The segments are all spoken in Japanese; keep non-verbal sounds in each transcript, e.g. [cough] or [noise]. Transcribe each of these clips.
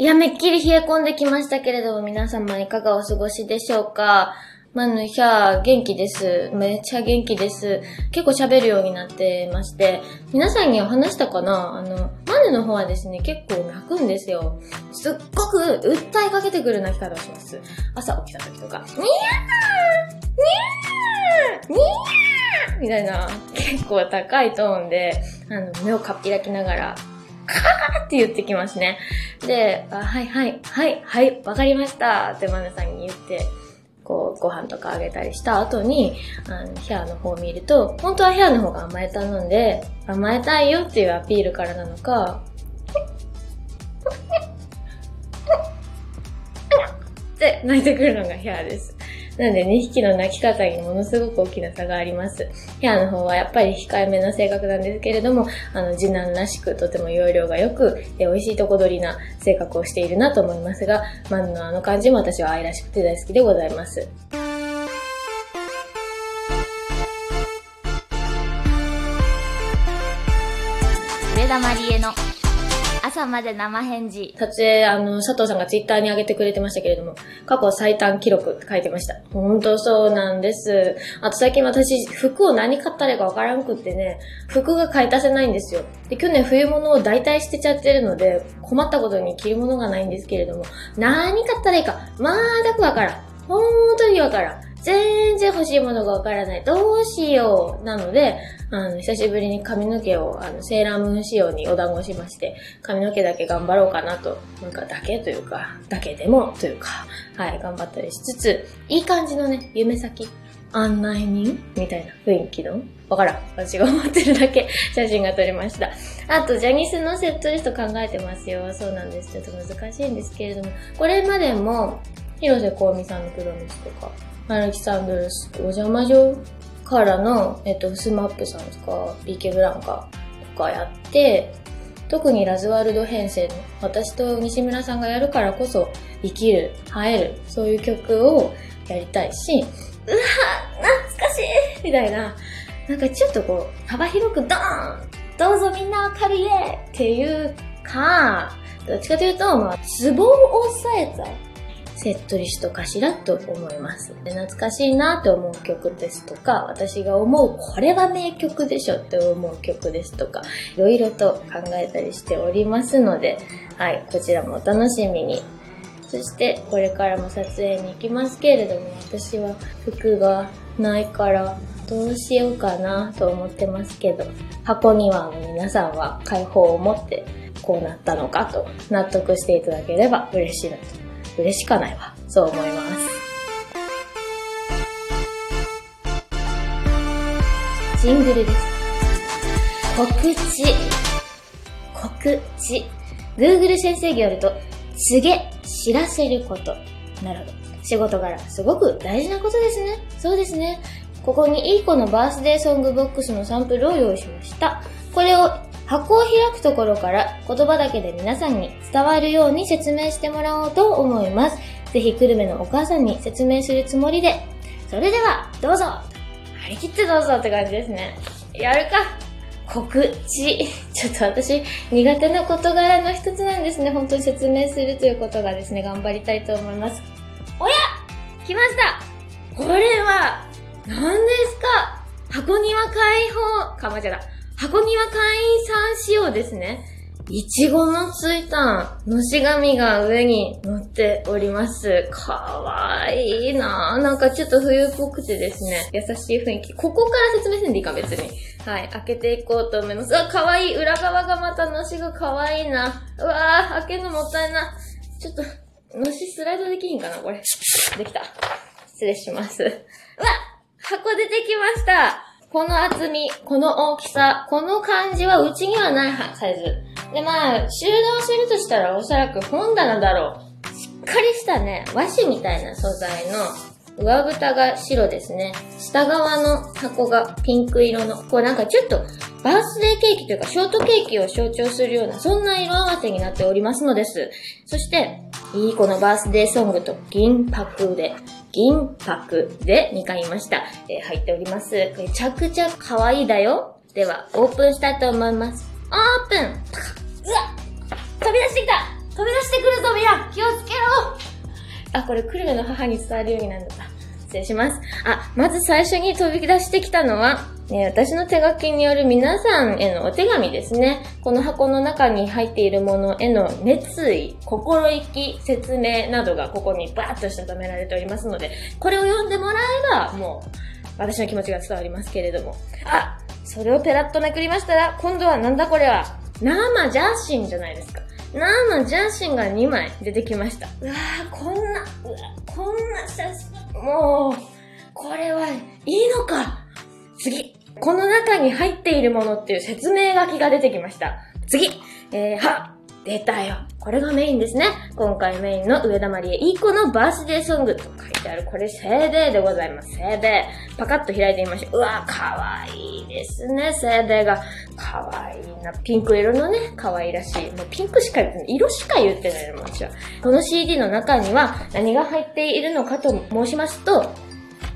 いや、めっきり冷え込んできましたけれども、皆様いかがお過ごしでしょうか？マヌヒャー、元気です。めっちゃ元気です。結構喋るようになってまして、皆さんには話したかな？あの、マヌの方はですね、結構泣くんですよ。すっごく訴えかけてくる泣き方をします。朝起きた時とか、にゃーにゃーにゃーみたいな、結構高いトーンで、あの、目をかっぴらきながら、カーって言ってきますね。で、あはいはい、はい、はい、わかりましたってマネさんに言って、こう、ご飯とかあげたりした後に、あの、ヘアの方を見ると、本当はヘアの方が甘えたので、甘えたいよっていうアピールからなのか、って泣いてくるのがヘアです。なんで2匹の鳴き方にものすごく大きな差があります。ヘアの方はやっぱり控えめな性格なんですけれども、あの、次男らしくとても容量が良く、美味しいとこ取りな性格をしているなと思いますが、マンのあの感じも私は愛らしくて大好きでございます。上田まりえの朝まで生返事。撮影、あの、佐藤さんがツイッターに上げてくれてましたけれども、過去最短記録って書いてました。本当そうなんです。あと最近私、服を何買ったらいいかわからんくってね、服が買い足せないんですよ。で、去年冬物を大体捨てちゃってるので、困ったことに着るものがないんですけれども、何買ったらいいか、まーだくわからん。本当にわからん。全然欲しいものがわからない。どうしよう。なので、あの、久しぶりに髪の毛を、あの、セーラームーン仕様にお団子しまして、髪の毛だけ頑張ろうかなと、なんかだけというか、だけでもというか、はい、頑張ったりしつつ、いい感じのね、夢先、案内人みたいな雰囲気のわからん。私が思ってるだけ [laughs] 写真が撮りました。あと、ジャニスのセットリスト考えてますよ。そうなんです。ちょっと難しいんですけれども、これまでも、広瀬香美さんの黒道とか、アレキサンドルス、お邪魔女からの、えっと、スマップさんとか、BK ブランカとかやって、特にラズワルド編成の私と西村さんがやるからこそ生きる、映える、そういう曲をやりたいし、うわ懐かしいみたいな、なんかちょっとこう、幅広くドーンどうぞみんな明るいへっていうか、どっちかというと、まあ、ツボを押さえたセットリストかしらと思います。で懐かしいなって思う曲ですとか、私が思うこれは名曲でしょって思う曲ですとか、いろいろと考えたりしておりますので、はい、こちらもお楽しみに。そしてこれからも撮影に行きますけれども、私は服がないからどうしようかなと思ってますけど、箱庭の皆さんは解放を持ってこうなったのかと納得していただければ嬉しいなと嬉しかないわ。そう思います。ジングルです。告知。告知。Google 先生によると、告げ、知らせること。なるほど。仕事柄、すごく大事なことですね。そうですね。ここにいい子のバースデーソングボックスのサンプルを用意しました。これを箱を開くところから言葉だけで皆さんに伝わるように説明してもらおうと思います。ぜひ、久留米のお母さんに説明するつもりで、それでは、どうぞ張り切ってどうぞって感じですね。やるか告知。ちょっと私、苦手な事柄の一つなんですね。本当に説明するということがですね、頑張りたいと思います。おや来ましたこれは、何ですか箱庭開放、かまちゃだ。箱庭会員さん仕様ですね。いちごのついたのし紙が上に乗っております。かわいいなぁ。なんかちょっと冬っぽくてですね、優しい雰囲気。ここから説明せんでいいか、別に。はい、開けていこうと思います。うわ、かわいい。裏側がまたのしがかわいいな。うわぁ、開けるのもったいな。ちょっと、のしスライドできひんかな、これ。できた。失礼します。うわ箱出てきましたこの厚み、この大きさ、この感じはうちにはないサイズ。で、まあ、収納するとしたらおそらく本棚だろう。しっかりしたね、和紙みたいな素材の上蓋が白ですね。下側の箱がピンク色の、こうなんかちょっとバースデーケーキというかショートケーキを象徴するような、そんな色合わせになっておりますのです。そして、いいこのバースデーソングと銀箔で銀箔で2回言いました。えー、入っております。めちゃくちゃ可愛いだよ。では、オープンしたいと思います。オープンうわ飛び出してきた飛び出してくるぞゃん気をつけろあ、これ、クルメの母に伝わるようになるんだ。失礼します。あ、まず最初に飛び出してきたのは、ね、私の手書きによる皆さんへのお手紙ですね。この箱の中に入っているものへの熱意、心意気、説明などがここにバーッとしたためられておりますので、これを読んでもらえば、もう、私の気持ちが伝わりますけれども。あ、それをペラッとめくりましたら、今度はなんだこれは。生ジャーシンじゃないですか。生ジャーシンが2枚出てきました。うわぁ、こんな、うわこんな写真、もう、これはいいのか。次。この中に入っているものっていう説明書きが出てきました。次。えー、は。出たよ。これがメインですね。今回メインの上田まりえいい子のバースデーソングと書いてある。これ、精霊でございます。精霊。パカッと開いてみましょう。うわ、かわいいですね、精霊が。かわいいな。ピンク色のね、かわいらしい。もうピンクしか言ってない。色しか言ってないの、私は。この CD の中には何が入っているのかと申しますと、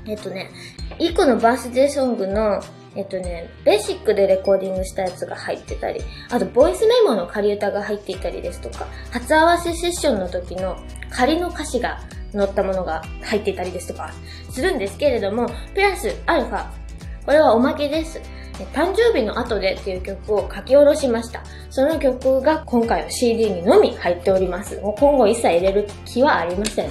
えっとね、いい子のバースデーソングのえっとね、ベーシックでレコーディングしたやつが入ってたり、あと、ボイスメモの仮歌が入っていたりですとか、初合わせセッションの時の仮の歌詞が載ったものが入っていたりですとか、するんですけれども、プラス、アルファ。これはおまけです。誕生日の後でっていう曲を書き下ろしました。その曲が今回は CD にのみ入っております。もう今後一切入れる気はありません。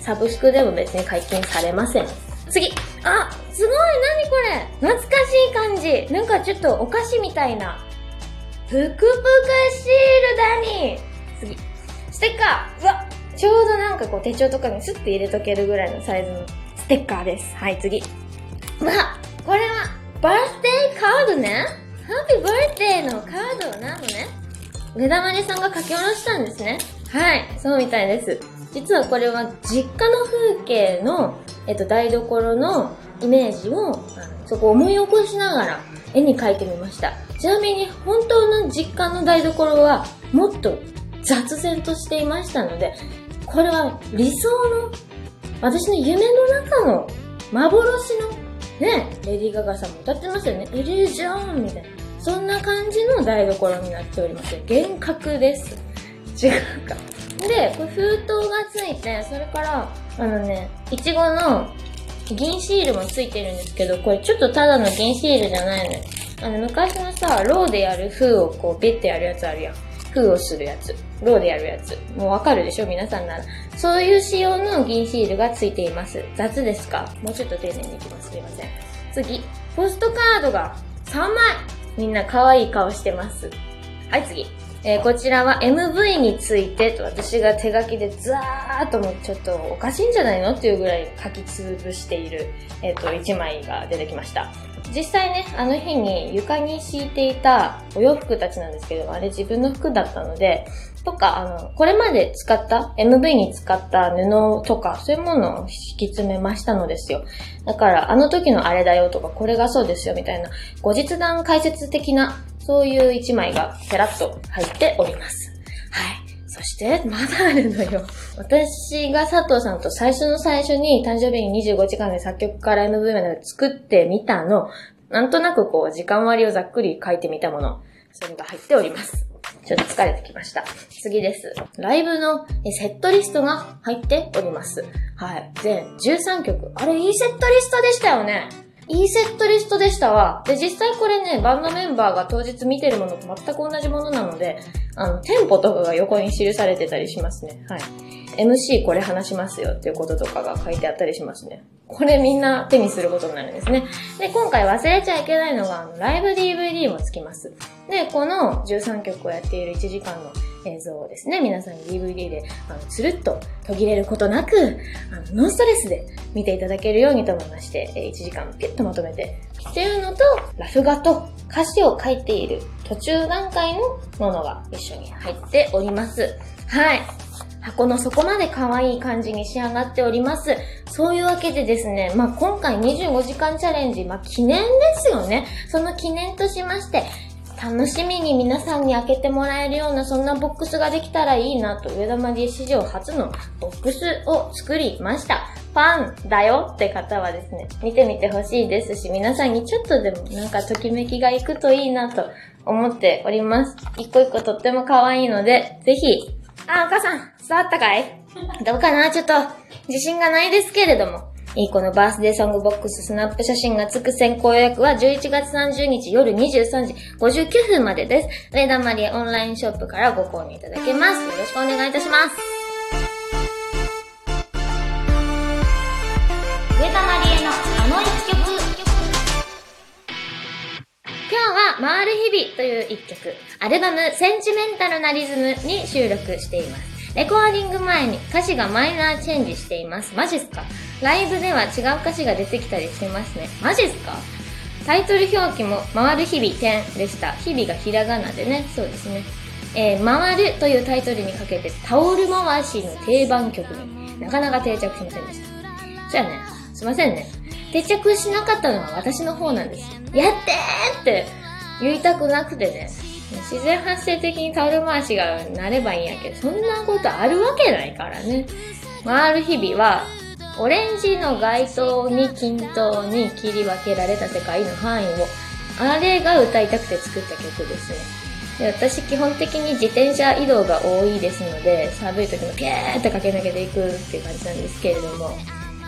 サブスクでも別に解禁されません。次あすごい何これ懐かしい感じなんかちょっとお菓子みたいな。ぷくぷくシールだに次。ステッカーうわちょうどなんかこう手帳とかにスッて入れとけるぐらいのサイズのステッカーです。はい、次。うわこれは、バースデーカードねハッピーバースデーのカードなのね。上田まりさんが書き下ろしたんですね。はい、そうみたいです。実はこれは実家の風景の、えっと、台所のイメージを、そこを思い起こしながら絵に描いてみました。ちなみに本当の実家の台所はもっと雑然としていましたので、これは理想の、私の夢の中の幻の、ね、レディー・ガガさんも歌ってますよね。イリュージョンみたいな。そんな感じの台所になっております。幻覚です。違うか。で、これ封筒がついて、それから、あのね、いちごの銀シールもついてるんですけど、これちょっとただの銀シールじゃないのよ。あの、昔のさ、ローでやる封をこう、ビッてやるやつあるやん。封をするやつ。ローでやるやつ。もうわかるでしょ？皆さんなら。そういう仕様の銀シールがついています。雑ですか？もうちょっと丁寧にいきます。すいません。次。ポストカードが3枚みんな可愛い顔してます。はい、次。えーこちらは MV についてと私が手書きでザーっともうちょっとおかしいんじゃないのっていうぐらい書き潰している、えっ、と、1枚が出てきました。実際ね、あの日に床に敷いていたお洋服たちなんですけども、あれ自分の服だったので、とか、あの、これまで使った、MV に使った布とか、そういうものを敷き詰めましたのですよ。だから、あの時のあれだよとか、これがそうですよみたいな、後日談解説的な、そういう一枚がペラッと入っております。はい。そして、まだあるのよ。[laughs] 私が佐藤さんと最初の最初に誕生日に25時間で作曲から MV まで作ってみたの、なんとなくこう、時間割をざっくり書いてみたもの、それが入っております。ちょっと疲れてきました。次です。ライブのセットリストが入っております。はい。全13曲。あれ、いいセットリストでしたよね。いいセットリストでしたわ。で、実際これね、バンドメンバーが当日見てるものと全く同じものなので、あの、テンポとかが横に記されてたりしますね。はい。MC これ話しますよっていうこととかが書いてあったりしますね。これみんな手にすることになるんですね。で、今回忘れちゃいけないのが、あのライブ DVD もつきます。で、この13曲をやっている1時間の映像をですね、皆さんに DVD で、あの、つるっと途切れることなく、あの、ノンストレスで見ていただけるようにと思いまして、え1時間ピュッとまとめて。っていうのと、ラフ画と歌詞を書いている途中段階のものが一緒に入っております。はい。箱の底まで可愛い感じに仕上がっております。そういうわけでですね、まあ、今回25時間チャレンジ、まあ、記念ですよね。その記念としまして、楽しみに皆さんに開けてもらえるようなそんなボックスができたらいいなと、上田マリエ史上初のボックスを作りました。ファンだよって方はですね、見てみてほしいですし、皆さんにちょっとでもなんかときめきがいくといいなと思っております。一個一個とっても可愛いので、ぜひあ、お母さん、伝わったかい？[laughs] どうかな？ちょっと、自信がないですけれども。いい子のバースデーソングボックススナップ写真がつく先行予約は11月30日夜23時59分までです。上田まりえオンラインショップからご購入いただけます。よろしくお願いいたします。上田まりえのあの一曲。今日は回る日々という一曲、アルバムセンチメンタルなリズムに収録しています。レコーディング前に歌詞がマイナーチェンジしています。マジっすか？ライブでは違う歌詞が出てきたりしてますね。マジっすか？タイトル表記も回る日々点でした。日々がひらがなでね、そうですね。えー、回るというタイトルにかけてタオル回しの定番曲になかなか定着しませんでした。じゃあね、すいませんね。定着しなかったのは私の方なんです。やってーって言いたくなくてね。自然発生的にタオル回しがなればいいんやけど、そんなことあるわけないからね。回る日々は、オレンジの街灯に均等に切り分けられた世界の範囲を、あれが歌いたくて作った曲ですね。で私基本的に自転車移動が多いですので、寒い時もゲーって駆け抜けていくっていう感じなんですけれども、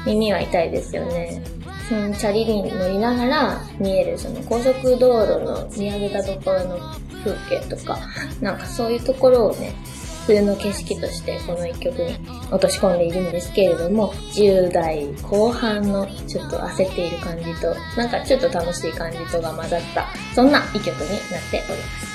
耳は痛いですよね。そのチャリに乗りながら見えるその高速道路の見上げたところの風景とか、なんかそういうところをね、冬の景色としてこの一曲に落とし込んでいるんですけれども、10代後半のちょっと焦っている感じと、なんかちょっと楽しい感じとが混ざった、そんな一曲になっております。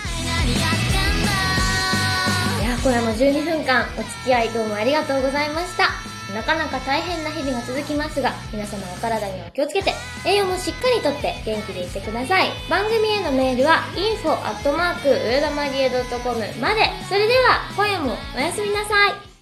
いや、これも12分間お付き合いどうもありがとうございました。なかなか大変な日々が続きますが、皆様お体にお気をつけて、栄養もしっかりとって元気でいてください。番組へのメールは info@ 上田まりえ .com まで。それでは、今夜もおやすみなさい。